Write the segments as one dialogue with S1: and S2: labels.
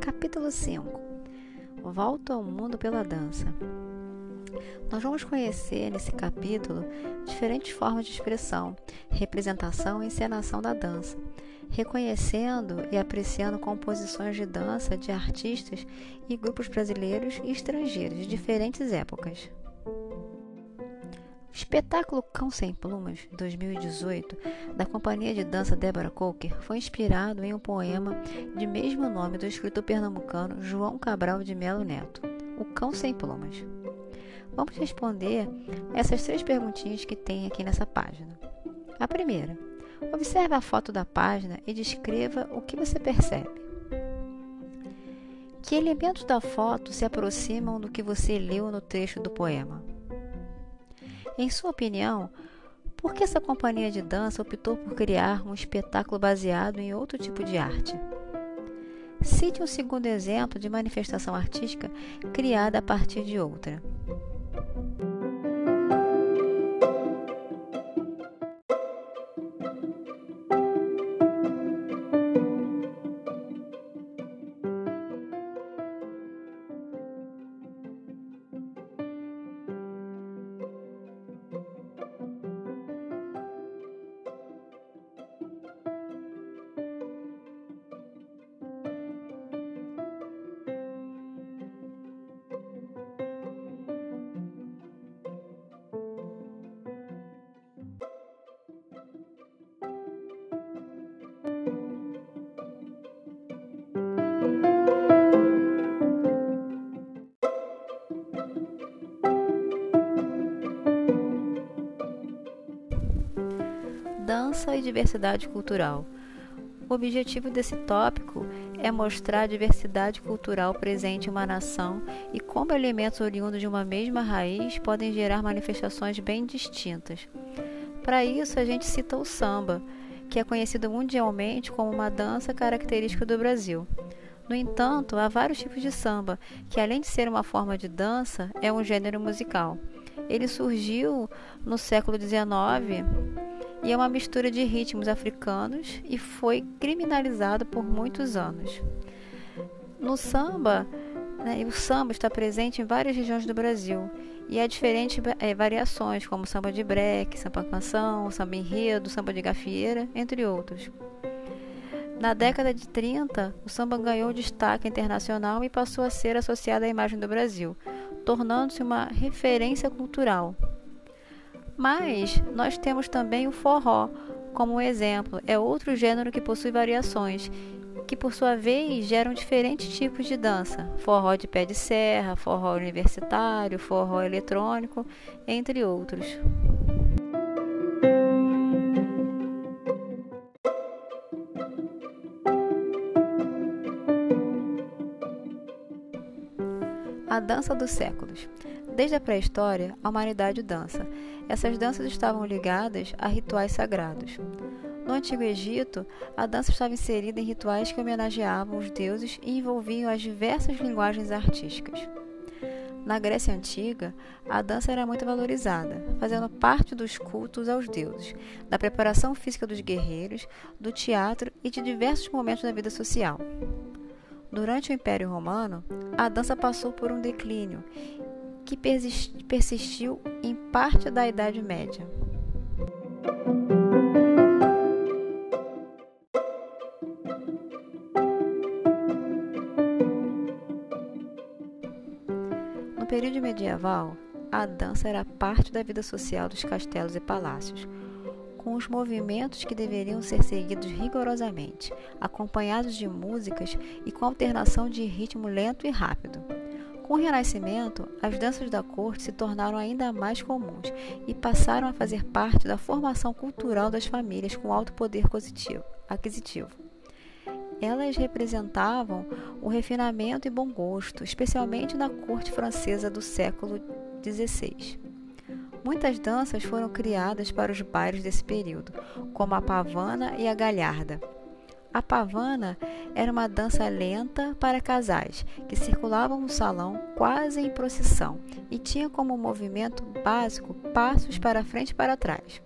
S1: Capítulo 5 Volto ao mundo pela dança. Nós vamos conhecer nesse capítulo diferentes formas de expressão, representação e encenação da dança, reconhecendo e apreciando composições de dança de artistas e grupos brasileiros e estrangeiros de diferentes épocas. Espetáculo Cão Sem Plumas, 2018, da companhia de dança Deborah Coker, foi inspirado em um poema de mesmo nome do escritor pernambucano João Cabral de Melo Neto, O Cão Sem Plumas. Vamos responder essas três perguntinhas que tem aqui nessa página. A primeira, observe a foto da página e descreva o que você percebe. Que elementos da foto se aproximam do que você leu no trecho do poema? Em sua opinião, por que essa companhia de dança optou por criar um espetáculo baseado em outro tipo de arte? Cite um segundo exemplo de manifestação artística criada a partir de outra. Dança e diversidade cultural. O objetivo desse tópico é mostrar a diversidade cultural presente em uma nação e como elementos oriundos de uma mesma raiz podem gerar manifestações bem distintas. Para isso, a gente cita o samba, que é conhecido mundialmente como uma dança característica do Brasil. No entanto, há vários tipos de samba, que além de ser uma forma de dança, é um gênero musical. Ele surgiu no século XIX e é uma mistura de ritmos africanos e foi criminalizado por muitos anos. No samba, né, o samba está presente em várias regiões do Brasil e há diferentes é, variações, como samba de breque, samba canção, samba enredo, samba de gafieira, entre outros. Na década de 30, o samba ganhou destaque internacional e passou a ser associado à imagem do Brasil, tornando-se uma referência cultural. Mas nós temos também o forró como exemplo. É outro gênero que possui variações, que por sua vez geram diferentes tipos de dança: forró de pé de serra, forró universitário, forró eletrônico, entre outros. A dança dos séculos. Desde a pré-história, a humanidade dança. Essas danças estavam ligadas a rituais sagrados. No Antigo Egito, a dança estava inserida em rituais que homenageavam os deuses e envolviam as diversas linguagens artísticas. Na Grécia Antiga, a dança era muito valorizada, fazendo parte dos cultos aos deuses, da preparação física dos guerreiros, do teatro e de diversos momentos da vida social. Durante o Império Romano, a dança passou por um declínio que persistiu em parte da Idade Média. No período medieval, a dança era parte da vida social dos castelos e palácios, com os movimentos que deveriam ser seguidos rigorosamente, acompanhados de músicas e com alternação de ritmo lento e rápido. Com o Renascimento, as danças da corte se tornaram ainda mais comuns e passaram a fazer parte da formação cultural das famílias com alto poder aquisitivo. Elas representavam o refinamento e bom gosto, especialmente na corte francesa do século XVI. Muitas danças foram criadas para os bailes desse período, como a pavana e a galharda. A pavana era uma dança lenta para casais que circulavam no salão quase em procissão e tinha como movimento básico passos para frente e para trás.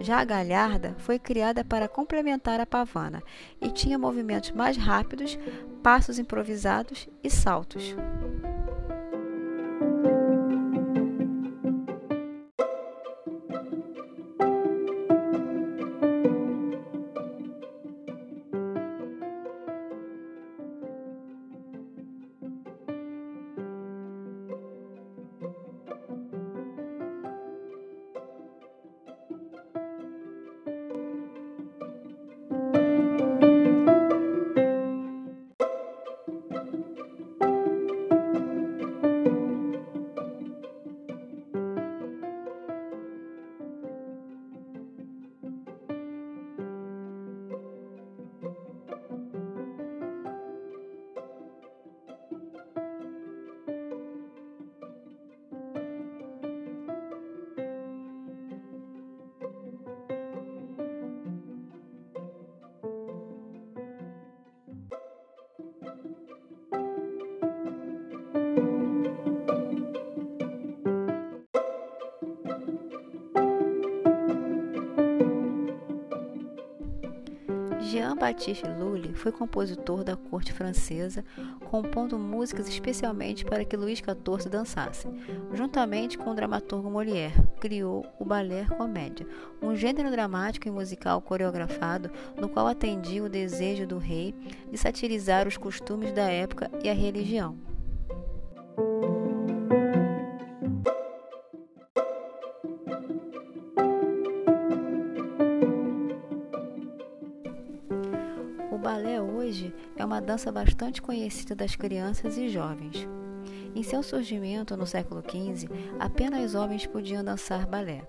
S1: Já a galharda foi criada para complementar a pavana e tinha movimentos mais rápidos, passos improvisados e saltos. Jean-Baptiste Lully foi compositor da corte francesa, compondo músicas especialmente para que Luís XIV dançasse. Juntamente com o dramaturgo Molière, criou o ballet comédia, um gênero dramático e musical coreografado no qual atendia o desejo do rei de satirizar os costumes da época e a religião. Balé hoje é uma dança bastante conhecida das crianças e jovens. Em seu surgimento no século XV, apenas homens podiam dançar balé.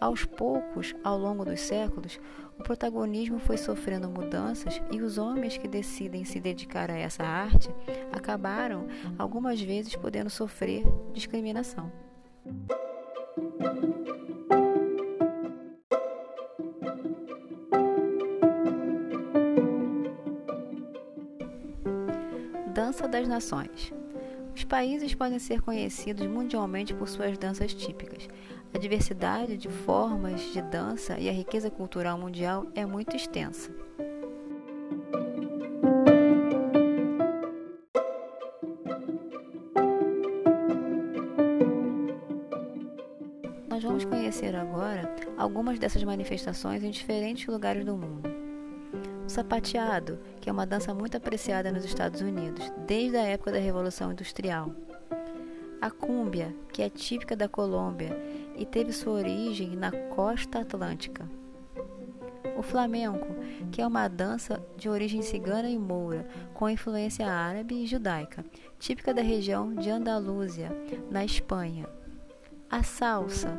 S1: Aos poucos, ao longo dos séculos, o protagonismo foi sofrendo mudanças e os homens que decidem se dedicar a essa arte acabaram, algumas vezes, podendo sofrer discriminação. Dança das Nações. Os países podem ser conhecidos mundialmente por suas danças típicas. A diversidade de formas de dança e a riqueza cultural mundial é muito extensa. Nós vamos conhecer agora algumas dessas manifestações em diferentes lugares do mundo. O sapateado, que é uma dança muito apreciada nos Estados Unidos, desde a época da Revolução Industrial. A cúmbia, que é típica da Colômbia e teve sua origem na costa atlântica. O flamenco, que é uma dança de origem cigana e moura, com influência árabe e judaica, típica da região de Andalúzia, na Espanha. A salsa,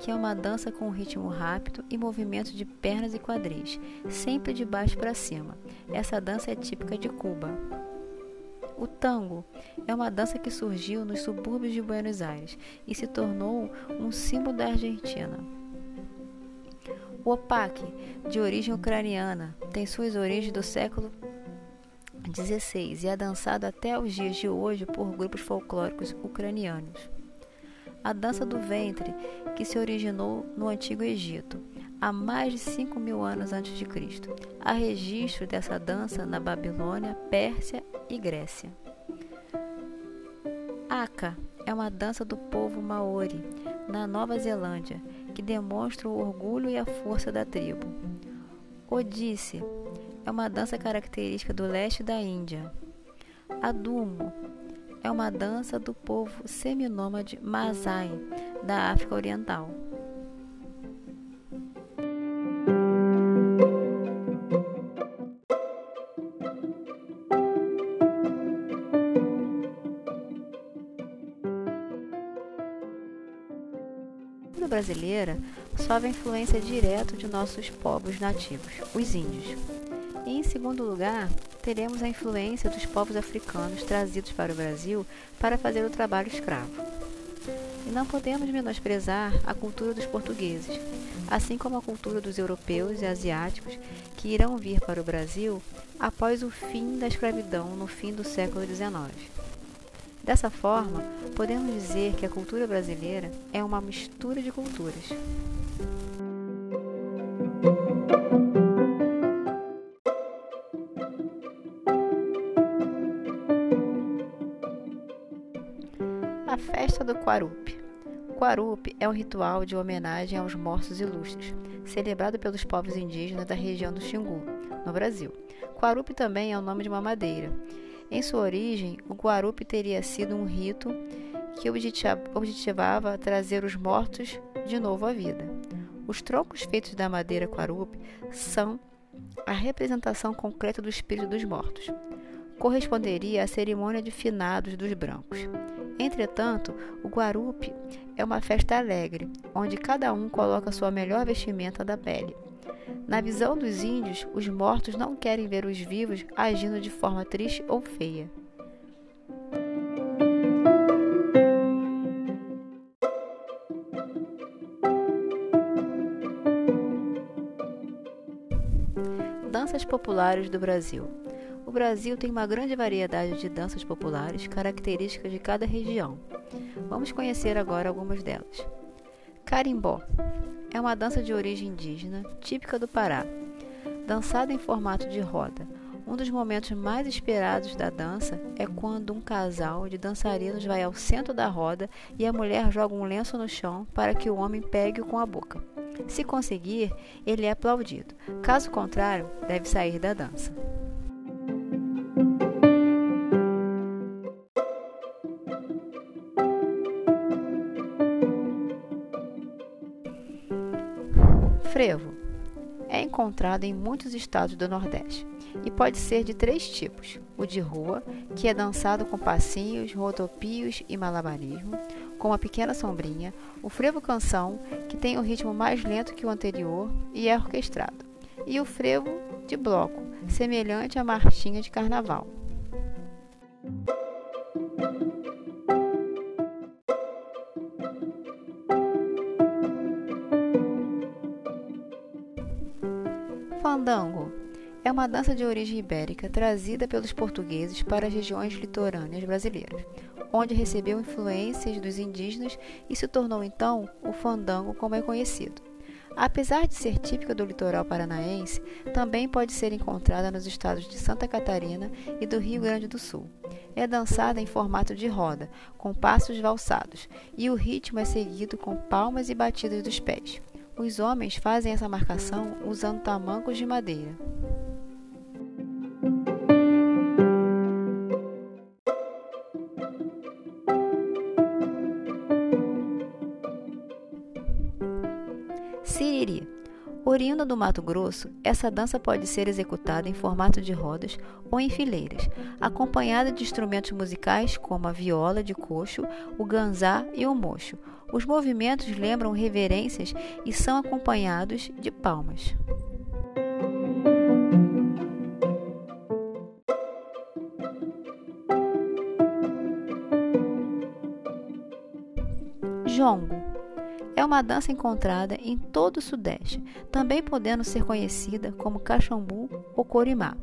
S1: que é uma dança com ritmo rápido e movimento de pernas e quadris, sempre de baixo para cima. Essa dança é típica de Cuba. O tango é uma dança que surgiu nos subúrbios de Buenos Aires e se tornou um símbolo da Argentina. O opaque, de origem ucraniana, tem suas origens do século XVI e é dançado até os dias de hoje por grupos folclóricos ucranianos a dança do ventre, que se originou no Antigo Egito, há mais de 5 mil anos antes de Cristo. Há registro dessa dança na Babilônia, Pérsia e Grécia. Aka é uma dança do povo Maori, na Nova Zelândia, que demonstra o orgulho e a força da tribo. Odisse é uma dança característica do leste da Índia. Adumo é uma dança do povo seminômade Masai, da África Oriental. Brasileira sofre influência direta de nossos povos nativos, os índios. E, em segundo lugar, teremos a influência dos povos africanos trazidos para o Brasil para fazer o trabalho escravo. E não podemos menosprezar a cultura dos portugueses, assim como a cultura dos europeus e asiáticos que irão vir para o Brasil após o fim da escravidão no fim do século XIX. Dessa forma, podemos dizer que a cultura brasileira é uma mistura de culturas. Festa do Quarupi. Quarupi é um ritual de homenagem aos mortos ilustres, celebrado pelos povos indígenas da região do Xingu, no Brasil. Quarupi também é o nome de uma madeira. Em sua origem, o Guarupi teria sido um rito que objetivava trazer os mortos de novo à vida. Os troncos feitos da madeira Quarupi são a representação concreta do espírito dos mortos. Corresponderia à cerimônia de finados dos brancos. Entretanto, o Guarupi é uma festa alegre, onde cada um coloca sua melhor vestimenta da pele. Na visão dos índios, os mortos não querem ver os vivos agindo de forma triste ou feia. Danças populares do Brasil. Brasil tem uma grande variedade de danças populares características de cada região. Vamos conhecer agora algumas delas. Carimbó é uma dança de origem indígena, típica do Pará, dançada em formato de roda. Um dos momentos mais esperados da dança é quando um casal de dançarinos vai ao centro da roda e a mulher joga um lenço no chão para que o homem pegue-o com a boca. Se conseguir, ele é aplaudido. Caso contrário, deve sair da dança. Encontrado em muitos estados do Nordeste e pode ser de três tipos: o de rua, que é dançado com passinhos, rodopios e malabarismo, com uma pequena sombrinha, o frevo canção, que tem um ritmo mais lento que o anterior e é orquestrado, e o frevo de bloco, semelhante à marchinha de carnaval. Fandango é uma dança de origem ibérica trazida pelos portugueses para as regiões litorâneas brasileiras, onde recebeu influências dos indígenas e se tornou então o fandango como é conhecido. Apesar de ser típica do litoral paranaense, também pode ser encontrada nos estados de Santa Catarina e do Rio Grande do Sul. É dançada em formato de roda, com passos valsados, e o ritmo é seguido com palmas e batidas dos pés. Os homens fazem essa marcação usando tamancos de madeira. Oriunda do Mato Grosso, essa dança pode ser executada em formato de rodas ou em fileiras, acompanhada de instrumentos musicais como a viola de coxo, o ganzá e o mocho, os movimentos lembram reverências e são acompanhados de palmas. Jongo é uma dança encontrada em todo o Sudeste, também podendo ser conhecida como cachambu ou corimá.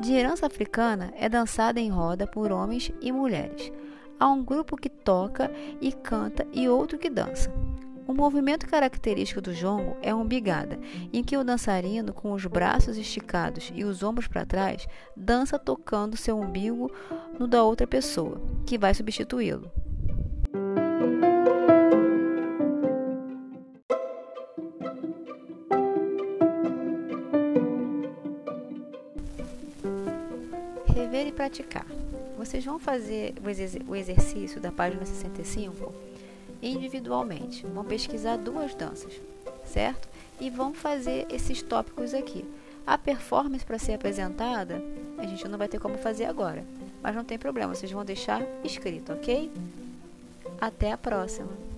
S1: De herança africana, é dançada em roda por homens e mulheres. Há um grupo que toca e canta e outro que dança. O movimento característico do jongo é um bigada, em que o dançarino, com os braços esticados e os ombros para trás, dança tocando seu umbigo no da outra pessoa, que vai substituí-lo. Rever e praticar. Vocês vão fazer o exercício da página 65 individualmente. Vão pesquisar duas danças, certo? E vão fazer esses tópicos aqui. A performance para ser apresentada, a gente não vai ter como fazer agora, mas não tem problema, vocês vão deixar escrito, ok? Até a próxima!